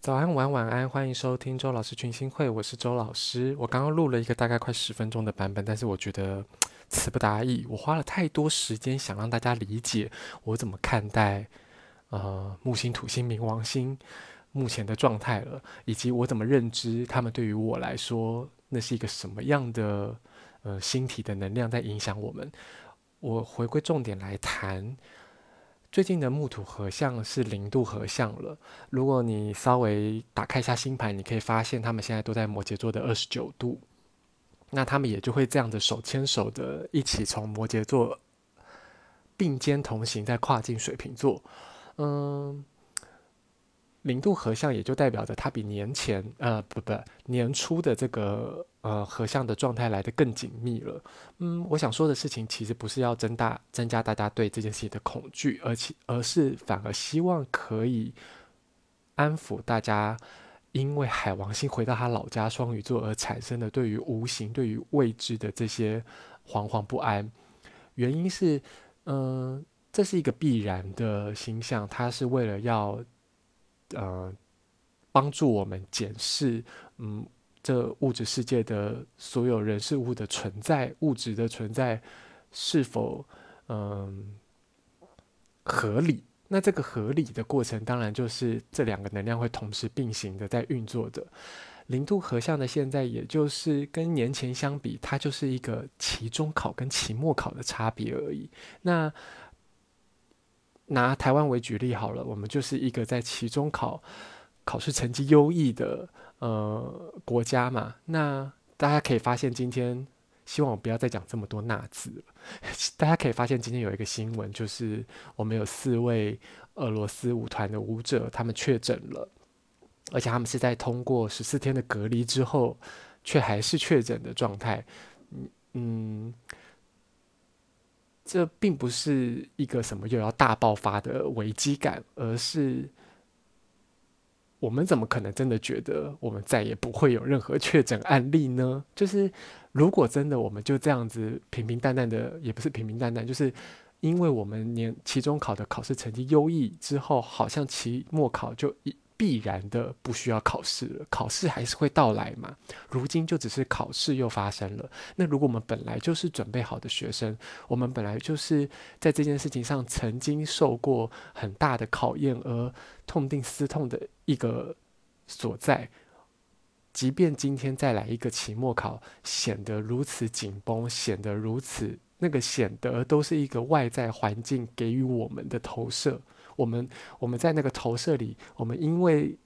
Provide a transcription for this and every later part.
早安，晚晚安，欢迎收听周老师群星会，我是周老师。我刚刚录了一个大概快十分钟的版本，但是我觉得词不达意，我花了太多时间想让大家理解我怎么看待呃木星、土星、冥王星目前的状态了，以及我怎么认知他们对于我来说那是一个什么样的呃星体的能量在影响我们。我回归重点来谈。最近的木土合相是零度合相了。如果你稍微打开一下星盘，你可以发现他们现在都在摩羯座的二十九度，那他们也就会这样子手牵手的一起从摩羯座并肩同行，再跨进水瓶座。嗯。零度合相也就代表着它比年前呃不不年初的这个呃合相的状态来得更紧密了。嗯，我想说的事情其实不是要增大增加大家对这件事情的恐惧，而且而是反而希望可以安抚大家，因为海王星回到他老家双鱼座而产生的对于无形、对于未知的这些惶惶不安。原因是，嗯、这是一个必然的星象，它是为了要。呃，帮助我们检视，嗯，这物质世界的所有人事物的存在，物质的存在是否嗯合理？那这个合理的过程，当然就是这两个能量会同时并行的在运作的。零度合相的现在，也就是跟年前相比，它就是一个期中考跟期末考的差别而已。那拿台湾为举例好了，我们就是一个在期中考考试成绩优异的呃国家嘛。那大家可以发现，今天希望我不要再讲这么多纳字了。大家可以发现，今天有一个新闻，就是我们有四位俄罗斯舞团的舞者，他们确诊了，而且他们是在通过十四天的隔离之后，却还是确诊的状态。嗯嗯。这并不是一个什么又要大爆发的危机感，而是我们怎么可能真的觉得我们再也不会有任何确诊案例呢？就是如果真的我们就这样子平平淡淡的，也不是平平淡淡，就是因为我们年期中考的考试成绩优异之后，好像期末考就一。必然的不需要考试了，考试还是会到来嘛。如今就只是考试又发生了。那如果我们本来就是准备好的学生，我们本来就是在这件事情上曾经受过很大的考验而痛定思痛的一个所在，即便今天再来一个期末考，显得如此紧绷，显得如此那个显得都是一个外在环境给予我们的投射。我们我们在那个投射里，我们因为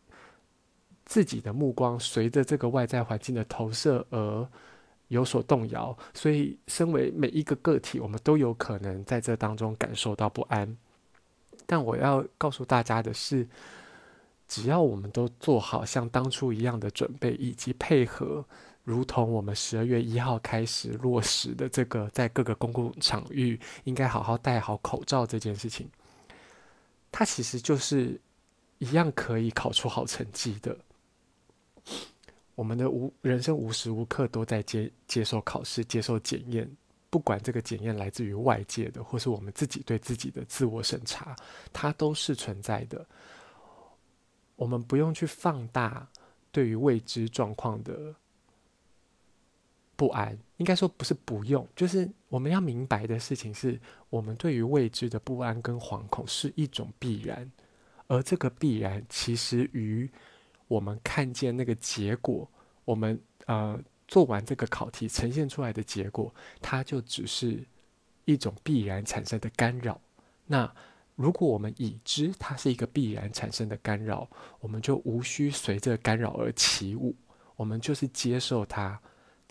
自己的目光随着这个外在环境的投射而有所动摇，所以身为每一个个体，我们都有可能在这当中感受到不安。但我要告诉大家的是，只要我们都做好像当初一样的准备，以及配合，如同我们十二月一号开始落实的这个，在各个公共场域应该好好戴好口罩这件事情。它其实就是一样可以考出好成绩的。我们的无人生无时无刻都在接接受考试、接受检验，不管这个检验来自于外界的，或是我们自己对自己的自我审查，它都是存在的。我们不用去放大对于未知状况的不安，应该说不是不用，就是我们要明白的事情是，我们对于未知的不安跟惶恐是一种必然，而这个必然其实与我们看见那个结果，我们呃做完这个考题呈现出来的结果，它就只是一种必然产生的干扰。那如果我们已知它是一个必然产生的干扰，我们就无需随着干扰而起舞，我们就是接受它。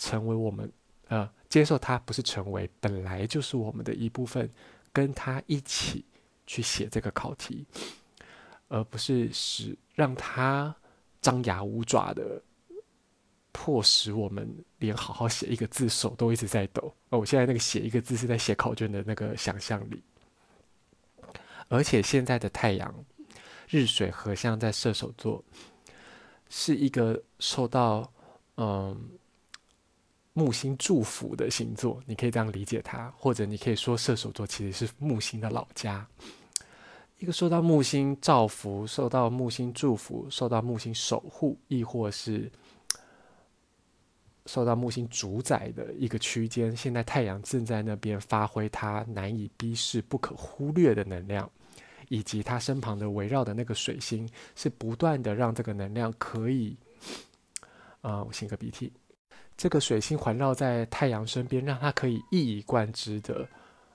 成为我们，呃，接受它不是成为，本来就是我们的一部分，跟他一起去写这个考题，而不是使让他张牙舞爪的迫使我们连好好写一个字手都一直在抖。哦，我现在那个写一个字是在写考卷的那个想象力，而且现在的太阳日水合相在射手座，是一个受到嗯。木星祝福的星座，你可以这样理解它，或者你可以说射手座其实是木星的老家，一个受到木星照拂、受到木星祝福、受到木星守护，亦或是受到木星主宰的一个区间。现在太阳正在那边发挥它难以逼视、不可忽略的能量，以及它身旁的围绕的那个水星，是不断的让这个能量可以，啊、我擤个鼻涕。这个水星环绕在太阳身边，让它可以一以贯之的，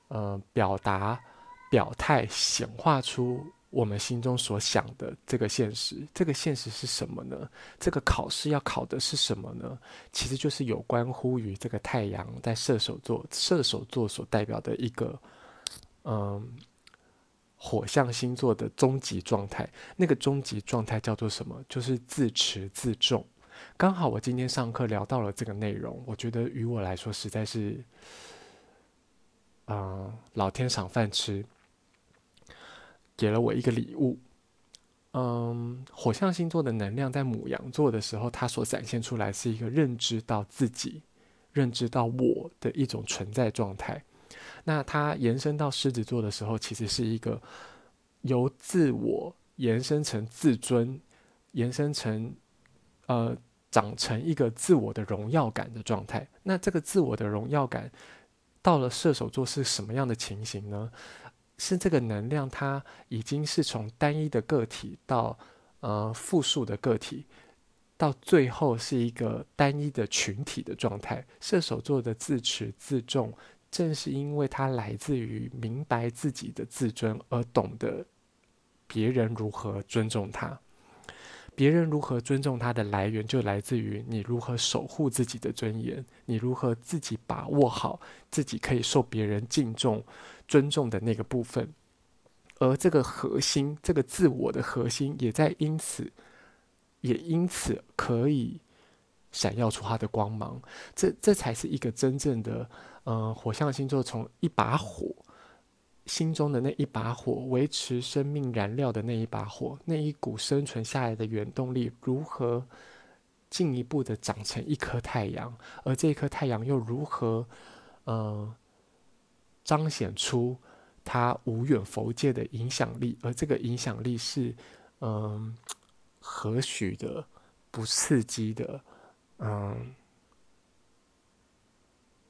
呃，表达。表态显化出我们心中所想的这个现实，这个现实是什么呢？这个考试要考的是什么呢？其实就是有关乎于这个太阳在射手座，射手座所代表的一个，嗯，火象星座的终极状态。那个终极状态叫做什么？就是自持自重。刚好我今天上课聊到了这个内容，我觉得于我来说实在是，嗯，老天赏饭吃。给了我一个礼物，嗯，火象星座的能量在母羊座的时候，它所展现出来是一个认知到自己、认知到我的一种存在状态。那它延伸到狮子座的时候，其实是一个由自我延伸成自尊，延伸成呃长成一个自我的荣耀感的状态。那这个自我的荣耀感到了射手座是什么样的情形呢？是这个能量，它已经是从单一的个体到呃复数的个体，到最后是一个单一的群体的状态。射手座的自持自重，正是因为它来自于明白自己的自尊，而懂得别人如何尊重他。别人如何尊重他的来源，就来自于你如何守护自己的尊严，你如何自己把握好自己可以受别人敬重。尊重的那个部分，而这个核心，这个自我的核心，也在因此，也因此可以闪耀出它的光芒。这这才是一个真正的，嗯、火象星座从一把火，心中的那一把火，维持生命燃料的那一把火，那一股生存下来的原动力，如何进一步的长成一颗太阳，而这颗太阳又如何，嗯、彰显出他无远弗届的影响力，而这个影响力是，嗯，和许的，不刺激的，嗯，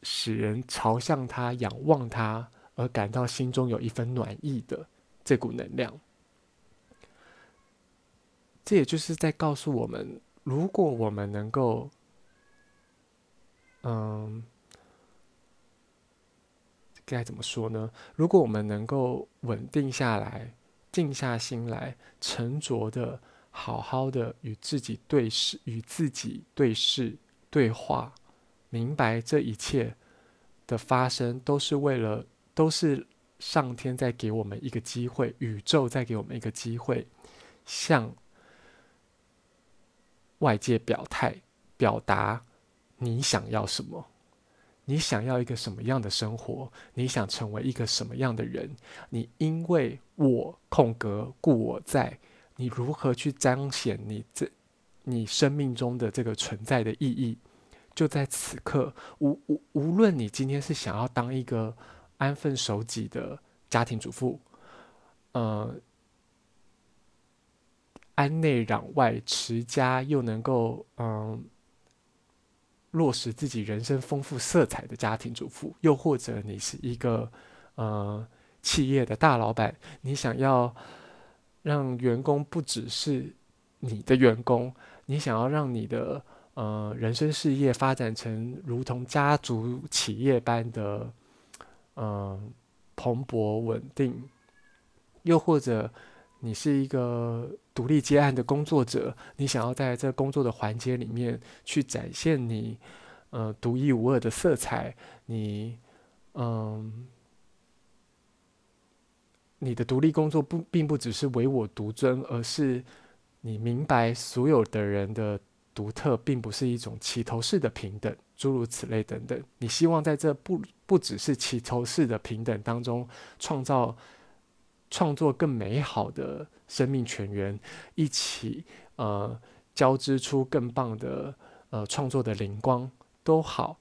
使人朝向他、仰望他而感到心中有一份暖意的这股能量。这也就是在告诉我们，如果我们能够，嗯。该怎么说呢？如果我们能够稳定下来，静下心来，沉着的、好好的与自己对视，与自己对视、对话，明白这一切的发生都是为了，都是上天在给我们一个机会，宇宙在给我们一个机会，向外界表态、表达你想要什么。你想要一个什么样的生活？你想成为一个什么样的人？你因为我空格故我在，你如何去彰显你这你生命中的这个存在的意义？就在此刻，无无无论你今天是想要当一个安分守己的家庭主妇，呃，安内攘外持家又能够嗯。落实自己人生丰富色彩的家庭主妇，又或者你是一个呃企业的大老板，你想要让员工不只是你的员工，你想要让你的呃人生事业发展成如同家族企业般的呃蓬勃稳定，又或者。你是一个独立接案的工作者，你想要在这工作的环节里面去展现你呃独一无二的色彩，你嗯，你的独立工作不并不只是唯我独尊，而是你明白所有的人的独特，并不是一种齐头式的平等，诸如此类等等。你希望在这不不只是齐头式的平等当中创造。创作更美好的生命泉源，一起呃交织出更棒的呃创作的灵光都好。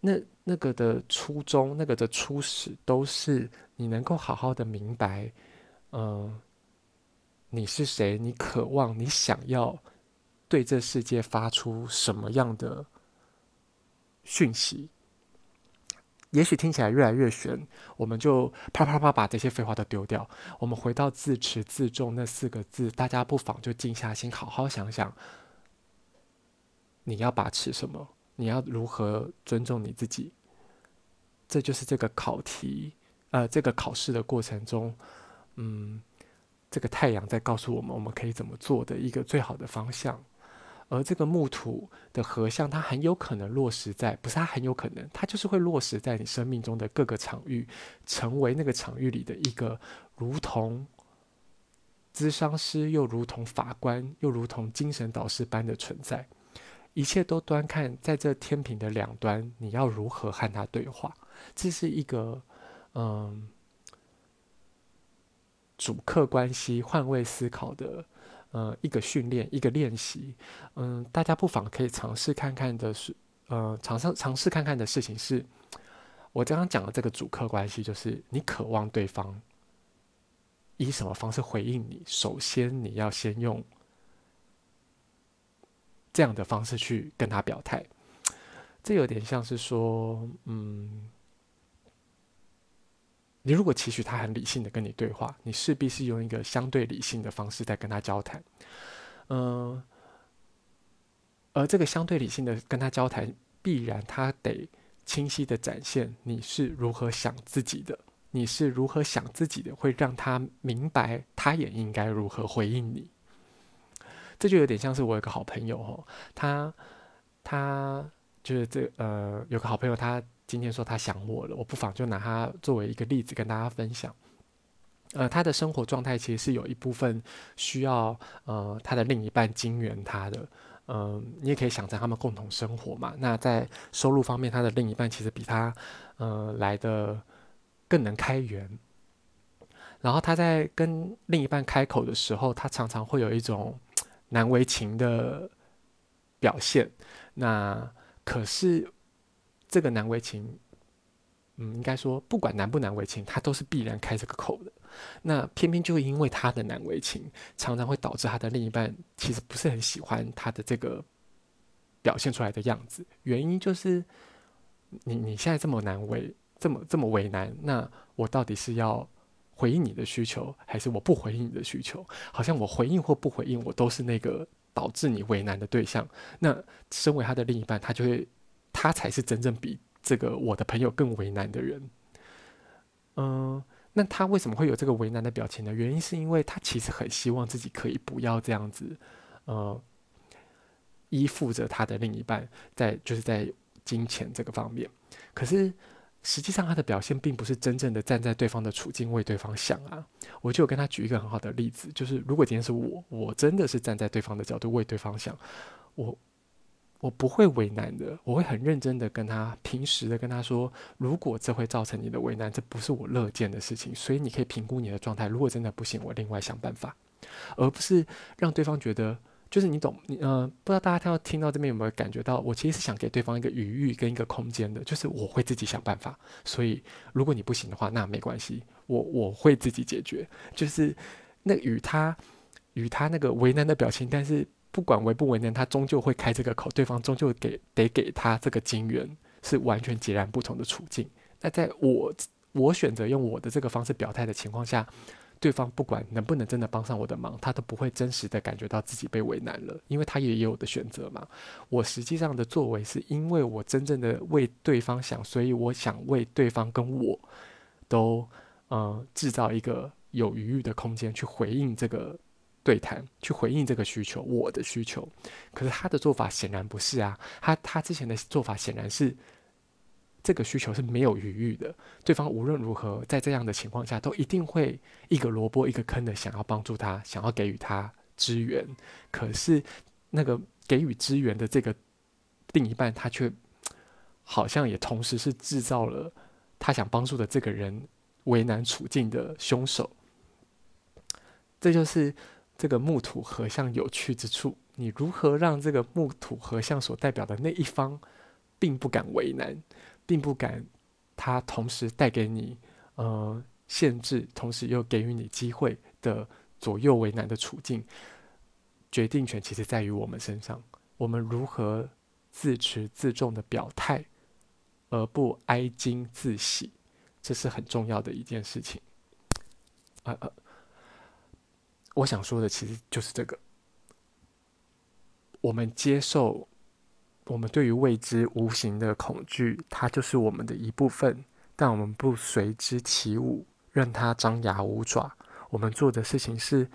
那那个的初衷，那个的初始，都是你能够好好的明白，嗯、呃，你是谁？你渴望？你想要对这世界发出什么样的讯息？也许听起来越来越玄，我们就啪啪啪把这些废话都丢掉。我们回到自持自重那四个字，大家不妨就静下心，好好想想，你要把持什么？你要如何尊重你自己？这就是这个考题，呃，这个考试的过程中，嗯。这个太阳在告诉我们，我们可以怎么做的一个最好的方向。而这个木土的合相，它很有可能落实在，不是它很有可能，它就是会落实在你生命中的各个场域，成为那个场域里的一个如同咨商师，又如同法官，又如同精神导师般的存在。一切都端看在这天平的两端，你要如何和他对话。这是一个，嗯。主客关系换位思考的，呃，一个训练，一个练习，嗯，大家不妨可以尝试看看的是，呃，尝试尝试看看的事情是，我刚刚讲的这个主客关系，就是你渴望对方以什么方式回应你，首先你要先用这样的方式去跟他表态，这有点像是说，嗯。你如果期许他很理性的跟你对话，你势必是用一个相对理性的方式在跟他交谈，嗯、而这个相对理性的跟他交谈，必然他得清晰的展现你是如何想自己的，你是如何想自己的，会让他明白他也应该如何回应你。这就有点像是我有个好朋友哦，他他就是这呃有个好朋友他。今天说他想我了，我不妨就拿他作为一个例子跟大家分享。呃，他的生活状态其实是有一部分需要呃他的另一半金援他的。嗯、你也可以想着他们共同生活嘛。那在收入方面，他的另一半其实比他呃来的更能开源。然后他在跟另一半开口的时候，他常常会有一种难为情的表现。那可是。这个难为情，嗯，应该说不管难不难为情，他都是必然开这个口的。那偏偏就因为他的难为情，常常会导致他的另一半其实不是很喜欢他的这个表现出来的样子。原因就是你你现在这么难为，这么这么为难，那我到底是要回应你的需求，还是我不回应你的需求？好像我回应或不回应，我都是那个导致你为难的对象。那身为他的另一半，他就会。他才是真正比这个我的朋友更为难的人。嗯、那他为什么会有这个为难的表情呢？原因是因为他其实很希望自己可以不要这样子，呃，依附着他的另一半，在就是在金钱这个方面。可是实际上他的表现并不是真正的站在对方的处境为对方想啊。我就跟他举一个很好的例子，就是如果今天是我，我真的是站在对方的角度为对方想，我。我不会为难的，我会很认真的跟他，平时的跟他说，如果这会造成你的为难，这不是我乐见的事情，所以你可以评估你的状态。如果真的不行，我另外想办法，而不是让对方觉得，就是你懂，你呃，不知道大家听到听到这边有没有感觉到，我其实是想给对方一个余裕跟一个空间的，就是我会自己想办法。所以如果你不行的话，那没关系，我我会自己解决。就是那与他与他那个为难的表情，但是。不管为不为难，他终究会开这个口，对方终究给得给他这个金援，是完全截然不同的处境。那在我我选择用我的这个方式表态的情况下，对方不管能不能真的帮上我的忙，他都不会真实的感觉到自己被为难了，因为他也有的选择嘛。我实际上的作为是因为我真正的为对方想，所以我想为对方跟我都呃制造一个有余裕的空间去回应这个。对谈去回应这个需求，我的需求，可是他的做法显然不是啊，他他之前的做法显然是这个需求是没有余裕的，对方无论如何在这样的情况下都一定会一个萝卜一个坑的想要帮助他，想要给予他支援，可是那个给予支援的这个另一半，他却好像也同时是制造了他想帮助的这个人为难处境的凶手，这就是。这个木土合相有趣之处，你如何让这个木土合相所代表的那一方，并不敢为难，并不敢，他同时带给你呃限制，同时又给予你机会的左右为难的处境，决定权其实在于我们身上。我们如何自持自重的表态，而不哀矜自喜，这是很重要的一件事情。啊啊！我想说的其实就是这个：我们接受，我们对于未知无形的恐惧，它就是我们的一部分，但我们不随之起舞，任它张牙舞爪。我们做的事情是。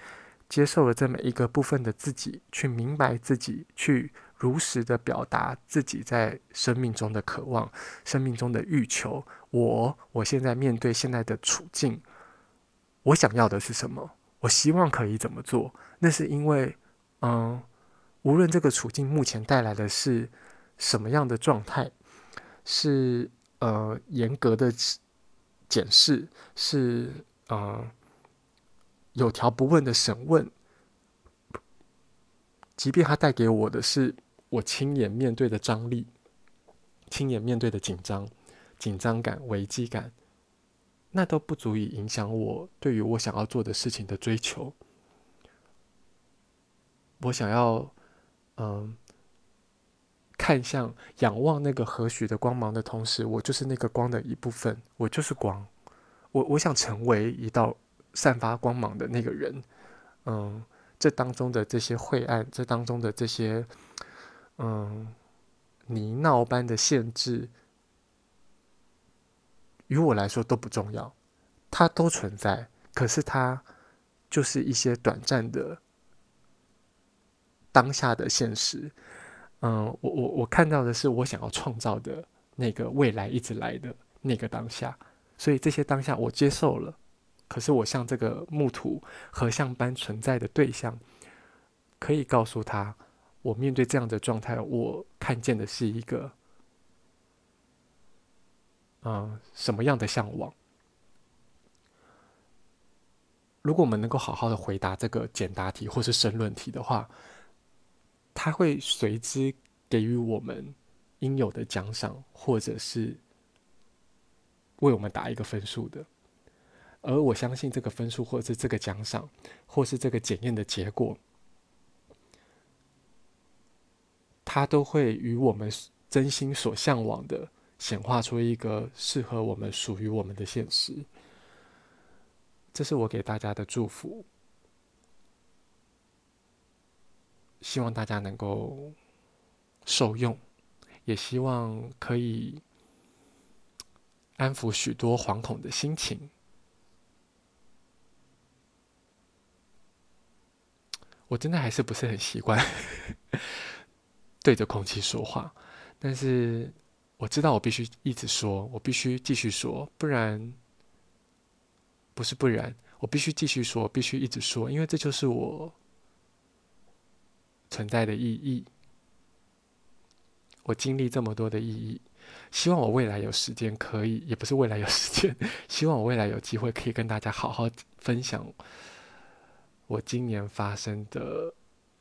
接受了这么一个部分的自己，去明白自己，去如实的表达自己在生命中的渴望、生命中的欲求。我，我现在面对现在的处境，我想要的是什么？我希望可以怎么做？那是因为，嗯，无论这个处境目前带来的是什么样的状态，是呃严格的检视，是嗯。有条不紊的审问，即便他带给我的是我亲眼面对的张力、亲眼面对的紧张、紧张感、危机感，那都不足以影响我对于我想要做的事情的追求。我想要，嗯，看向、仰望那个何许的光芒的同时，我就是那个光的一部分，我就是光。我我想成为一道。散发光芒的那个人，嗯，这当中的这些晦暗，这当中的这些，嗯，泥淖般的限制，于我来说都不重要，它都存在，可是它就是一些短暂的当下的现实。嗯，我我我看到的是我想要创造的那个未来一直来的那个当下，所以这些当下我接受了。可是我像这个木土合相般存在的对象，可以告诉他，我面对这样的状态，我看见的是一个，啊，什么样的向往？如果我们能够好好的回答这个简答题或是申论题的话，他会随之给予我们应有的奖赏，或者是为我们打一个分数的。而我相信这个分数，或者是这个奖赏，或是这个检验的结果，它都会与我们真心所向往的显化出一个适合我们、属于我们的现实。这是我给大家的祝福，希望大家能够受用，也希望可以安抚许多惶恐的心情。我真的还是不是很习惯 对着空气说话，但是我知道我必须一直说，我必须继续说，不然不是不然，我必须继续说，必须一直说，因为这就是我存在的意义。我经历这么多的意义，希望我未来有时间可以，也不是未来有时间，希望我未来有机会可以跟大家好好分享。我今年发生的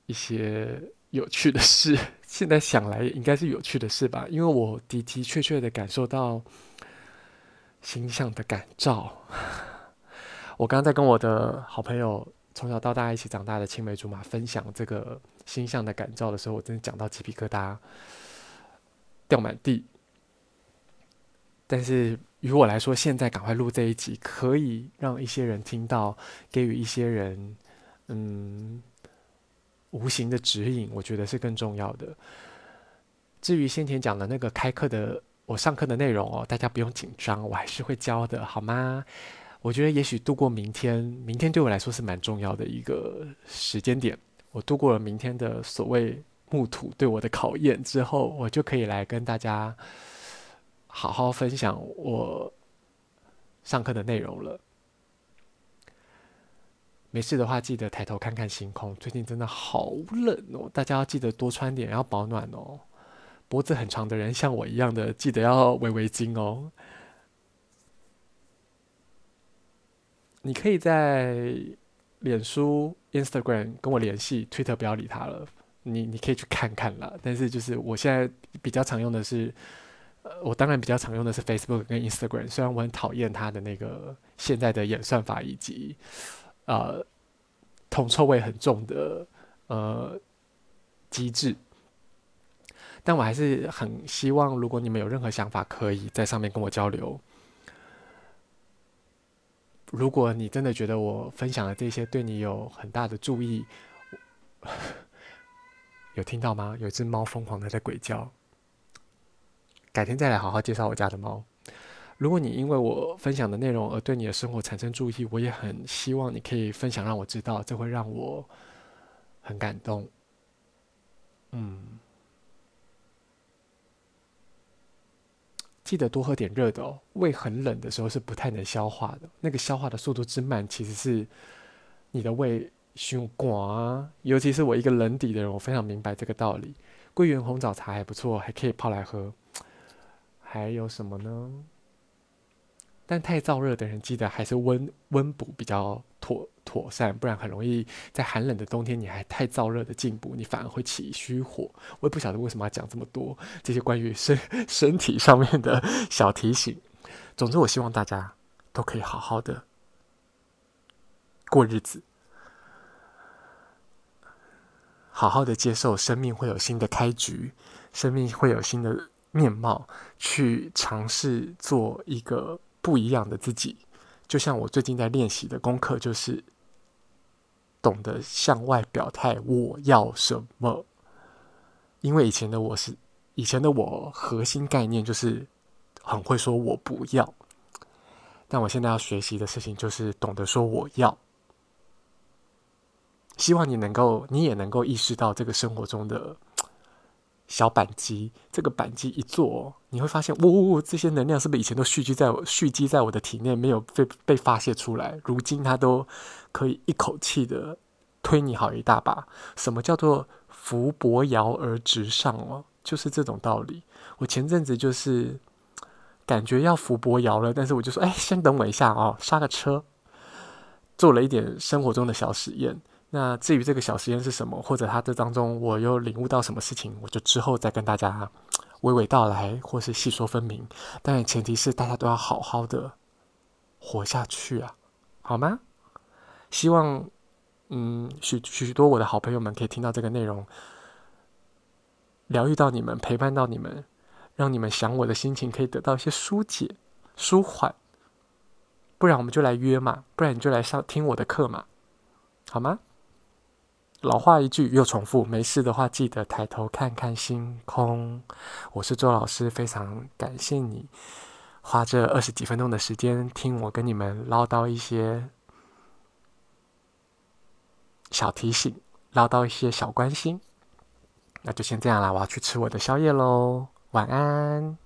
一些有趣的事，现在想来应该是有趣的事吧，因为我的的确确的感受到星象的感召。我刚刚在跟我的好朋友从小到大一起长大的青梅竹马分享这个星象的感召的时候，我真的讲到鸡皮疙瘩掉满地。但是于我来说，现在赶快录这一集，可以让一些人听到，给予一些人。嗯，无形的指引，我觉得是更重要的。至于先前讲的那个开课的，我上课的内容哦，大家不用紧张，我还是会教的，好吗？我觉得也许度过明天，明天对我来说是蛮重要的一个时间点。我度过了明天的所谓木土对我的考验之后，我就可以来跟大家好好分享我上课的内容了。没事的话，记得抬头看看星空。最近真的好冷哦，大家要记得多穿点，要保暖哦。脖子很长的人，像我一样的，记得要围围巾哦。你可以在脸书、Instagram 跟我联系，Twitter 不要理他了。你你可以去看看啦。但是就是我现在比较常用的是，呃，我当然比较常用的是 Facebook 跟 Instagram。虽然我很讨厌他的那个现在的演算法以及。呃，铜臭味很重的呃机制。但我还是很希望，如果你们有任何想法，可以在上面跟我交流。如果你真的觉得我分享的这些对你有很大的注意，有听到吗？有只猫疯狂的在鬼叫。改天再来好好介绍我家的猫。如果你因为我分享的内容而对你的生活产生注意，我也很希望你可以分享让我知道，这会让我很感动。嗯。记得多喝点热的哦，胃很冷的时候是不太能消化的。那个消化的速度之慢，其实是你的胃胸寡啊。尤其是我一个冷底的人，我非常明白这个道理。桂圆红枣茶还不错，还可以泡来喝。还有什么呢？但太燥热的人，记得还是温温补比较妥妥善，不然很容易在寒冷的冬天，你还太燥热的进补，你反而会起虚火。我也不晓得为什么要讲这么多这些关于身 身体上面的小提醒。总之，我希望大家都可以好好的过日子，好好的接受生命会有新的开局，生命会有新的面貌，去尝试做一个。不一样的自己，就像我最近在练习的功课，就是懂得向外表态我要什么。因为以前的我是以前的我，核心概念就是很会说我不要，但我现在要学习的事情就是懂得说我要。希望你能够，你也能够意识到这个生活中的。小板机，这个板机一做，你会发现，呜呜呜，这些能量是不是以前都蓄积在我蓄积在我的体内，没有被被发泄出来？如今它都可以一口气的推你好一大把。什么叫做扶摇摇而直上哦？就是这种道理。我前阵子就是感觉要扶摇摇了，但是我就说，哎，先等我一下哦，刹个车，做了一点生活中的小实验。那至于这个小实验是什么，或者它这当中我又领悟到什么事情，我就之后再跟大家娓娓道来，或是细说分明。但前提是大家都要好好的活下去啊，好吗？希望嗯许许多我的好朋友们可以听到这个内容，疗愈到你们，陪伴到你们，让你们想我的心情可以得到一些疏解、舒缓。不然我们就来约嘛，不然你就来上听我的课嘛，好吗？老话一句又重复，没事的话记得抬头看看星空。我是周老师，非常感谢你花这二十几分钟的时间听我跟你们唠叨一些小提醒，唠叨一些小关心。那就先这样啦，我要去吃我的宵夜喽，晚安。